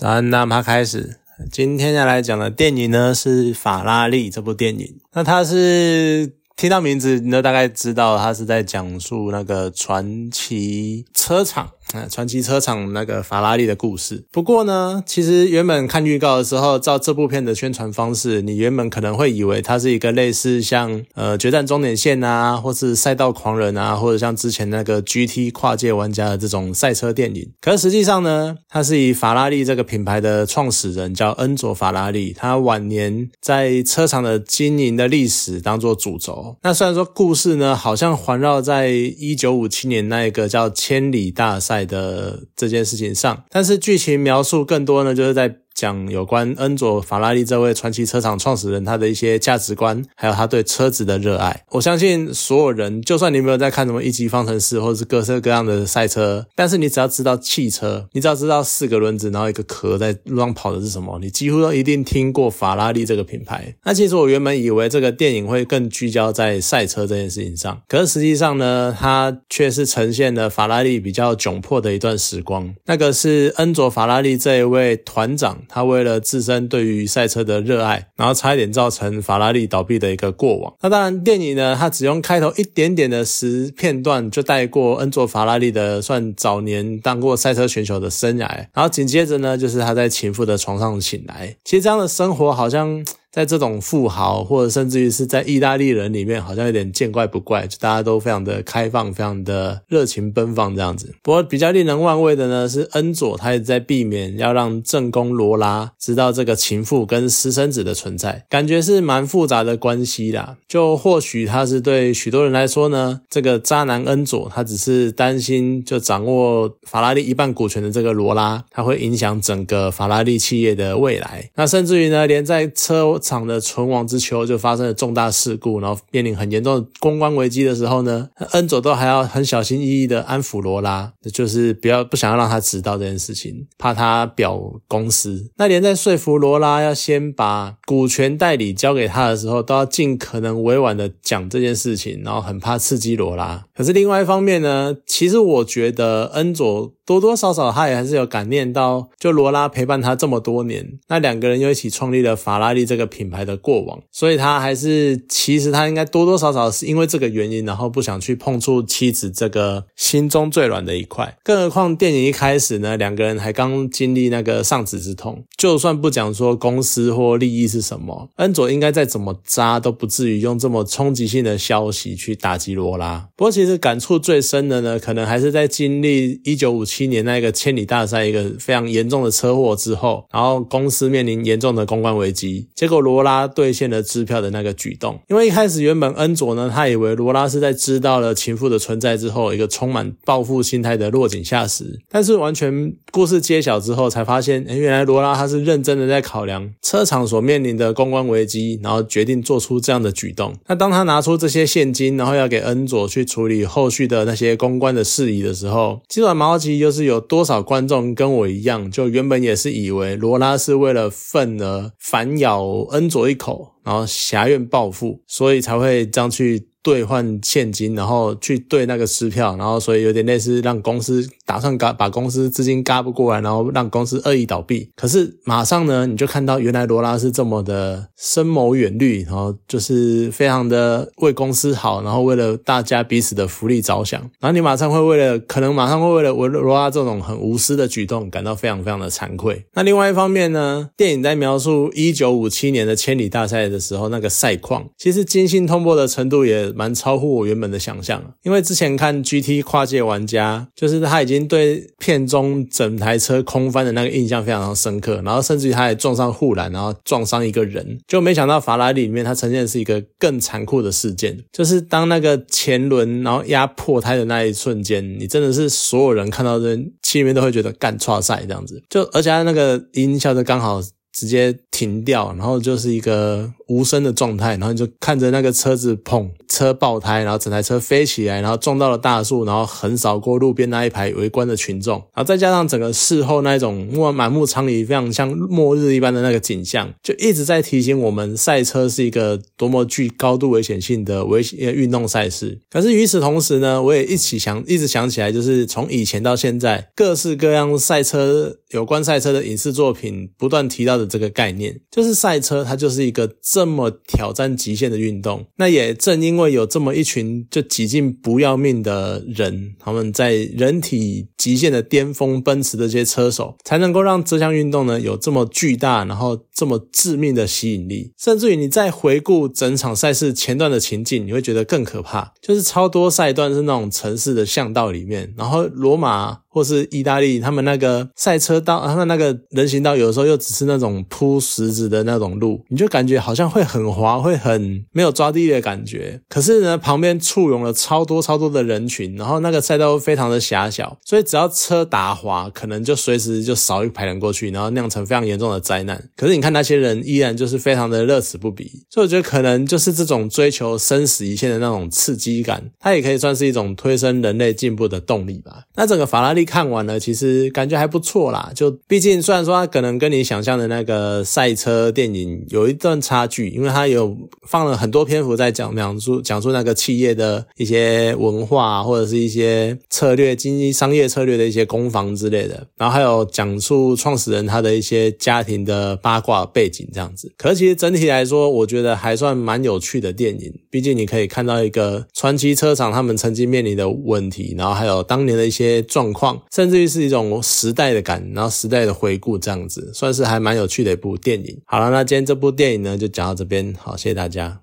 好，那么开始，今天要来讲的电影呢是《法拉利》这部电影。那它是听到名字，你都大概知道它是在讲述那个传奇车厂。啊，传奇车厂那个法拉利的故事。不过呢，其实原本看预告的时候，照这部片的宣传方式，你原本可能会以为它是一个类似像呃《决战终点线》啊，或是《赛道狂人》啊，或者像之前那个 GT 跨界玩家的这种赛车电影。可实际上呢，它是以法拉利这个品牌的创始人叫恩佐法拉利，他晚年在车厂的经营的历史当做主轴。那虽然说故事呢，好像环绕在一九五七年那一个叫千里大赛。的这件事情上，但是剧情描述更多呢，就是在。讲有关恩佐法拉利这位传奇车厂创始人他的一些价值观，还有他对车子的热爱。我相信所有人，就算你没有在看什么一级方程式或者是各色各样的赛车，但是你只要知道汽车，你只要知道四个轮子，然后一个壳在路上跑的是什么，你几乎都一定听过法拉利这个品牌。那其实我原本以为这个电影会更聚焦在赛车这件事情上，可是实际上呢，它却是呈现了法拉利比较窘迫的一段时光。那个是恩佐法拉利这一位团长。他为了自身对于赛车的热爱，然后差一点造成法拉利倒闭的一个过往。那当然，电影呢，它只用开头一点点的时片段就带过恩佐法拉利的算早年当过赛车选手的生涯，然后紧接着呢，就是他在情妇的床上醒来。其实这样的生活好像。在这种富豪，或者甚至于是在意大利人里面，好像有点见怪不怪，就大家都非常的开放，非常的热情奔放这样子。不过比较令人万味的呢，是恩佐他也在避免要让正宫罗拉知道这个情妇跟私生子的存在，感觉是蛮复杂的关系啦。就或许他是对许多人来说呢，这个渣男恩佐他只是担心，就掌握法拉利一半股权的这个罗拉，他会影响整个法拉利企业的未来。那甚至于呢，连在车厂的存亡之秋就发生了重大事故，然后面临很严重的公关危机的时候呢，恩佐都还要很小心翼翼的安抚罗拉，就是不要不想要让他知道这件事情，怕他表公司。那连在说服罗拉要先把股权代理交给他的时候，都要尽可能委婉的讲这件事情，然后很怕刺激罗拉。可是另外一方面呢，其实我觉得恩佐。多多少少，他也还是有感念到，就罗拉陪伴他这么多年，那两个人又一起创立了法拉利这个品牌的过往，所以他还是其实他应该多多少少是因为这个原因，然后不想去碰触妻子这个心中最软的一块。更何况电影一开始呢，两个人还刚经历那个丧子之痛，就算不讲说公司或利益是什么，恩佐应该再怎么渣都不至于用这么冲击性的消息去打击罗拉。不过其实感触最深的呢，可能还是在经历一九五七。年那个千里大赛一个非常严重的车祸之后，然后公司面临严重的公关危机，结果罗拉兑现了支票的那个举动。因为一开始原本恩佐呢，他以为罗拉是在知道了情妇的存在之后，一个充满报复心态的落井下石。但是完全故事揭晓之后，才发现，哎，原来罗拉他是认真的在考量车厂所面临的公关危机，然后决定做出这样的举动。那当他拿出这些现金，然后要给恩佐去处理后续的那些公关的事宜的时候，今晚毛奇又。是有多少观众跟我一样，就原本也是以为罗拉是为了愤而反咬恩佐一口，然后侠怨报复，所以才会这样去。兑换现金，然后去兑那个支票，然后所以有点类似让公司打算嘎把公司资金嘎不过来，然后让公司恶意倒闭。可是马上呢，你就看到原来罗拉是这么的深谋远虑，然后就是非常的为公司好，然后为了大家彼此的福利着想。然后你马上会为了可能马上会为了罗罗拉这种很无私的举动感到非常非常的惭愧。那另外一方面呢，电影在描述一九五七年的千里大赛的时候，那个赛况其实精心通过的程度也。蛮超乎我原本的想象因为之前看 GT 跨界玩家，就是他已经对片中整台车空翻的那个印象非常深刻，然后甚至于他还撞上护栏，然后撞伤一个人，就没想到法拉利里面它呈现的是一个更残酷的事件，就是当那个前轮然后压破胎的那一瞬间，你真的是所有人看到这，心里面都会觉得干错赛这样子，就而且他那个音效就刚好。直接停掉，然后就是一个无声的状态，然后你就看着那个车子砰，车爆胎，然后整台车飞起来，然后撞到了大树，然后横扫过路边那一排围观的群众，然后再加上整个事后那一种满满目疮痍、非常像末日一般的那个景象，就一直在提醒我们，赛车是一个多么具高度危险性的危险运动赛事。可是与此同时呢，我也一起想，一直想起来，就是从以前到现在，各式各样赛车有关赛车的影视作品不断提到的这个概念，就是赛车它就是一个这么挑战极限的运动。那也正因为有这么一群就几近不要命的人，他们在人体极限的巅峰奔驰的这些车手，才能够让这项运动呢有这么巨大，然后这么致命的吸引力。甚至于你再回顾整场赛事前段的情境，你会觉得更可怕，就是超多赛段是那种城市的巷道里面，然后罗马。或是意大利，他们那个赛车道，他们那个人行道，有的时候又只是那种铺石子的那种路，你就感觉好像会很滑，会很没有抓地的感觉。可是呢，旁边簇拥了超多超多的人群，然后那个赛道非常的狭小，所以只要车打滑，可能就随时就少一排人过去，然后酿成非常严重的灾难。可是你看那些人依然就是非常的乐此不疲，所以我觉得可能就是这种追求生死一线的那种刺激感，它也可以算是一种推升人类进步的动力吧。那整个法拉利。看完了，其实感觉还不错啦。就毕竟虽然说它可能跟你想象的那个赛车电影有一段差距，因为它有放了很多篇幅在讲讲述讲述那个企业的一些文化或者是一些策略、经济商业策略的一些攻防之类的，然后还有讲述创始人他的一些家庭的八卦背景这样子。可是其实整体来说，我觉得还算蛮有趣的电影。毕竟你可以看到一个传奇车厂他们曾经面临的问题，然后还有当年的一些状况。甚至于是一种时代的感，然后时代的回顾，这样子算是还蛮有趣的一部电影。好了，那今天这部电影呢，就讲到这边，好，谢谢大家。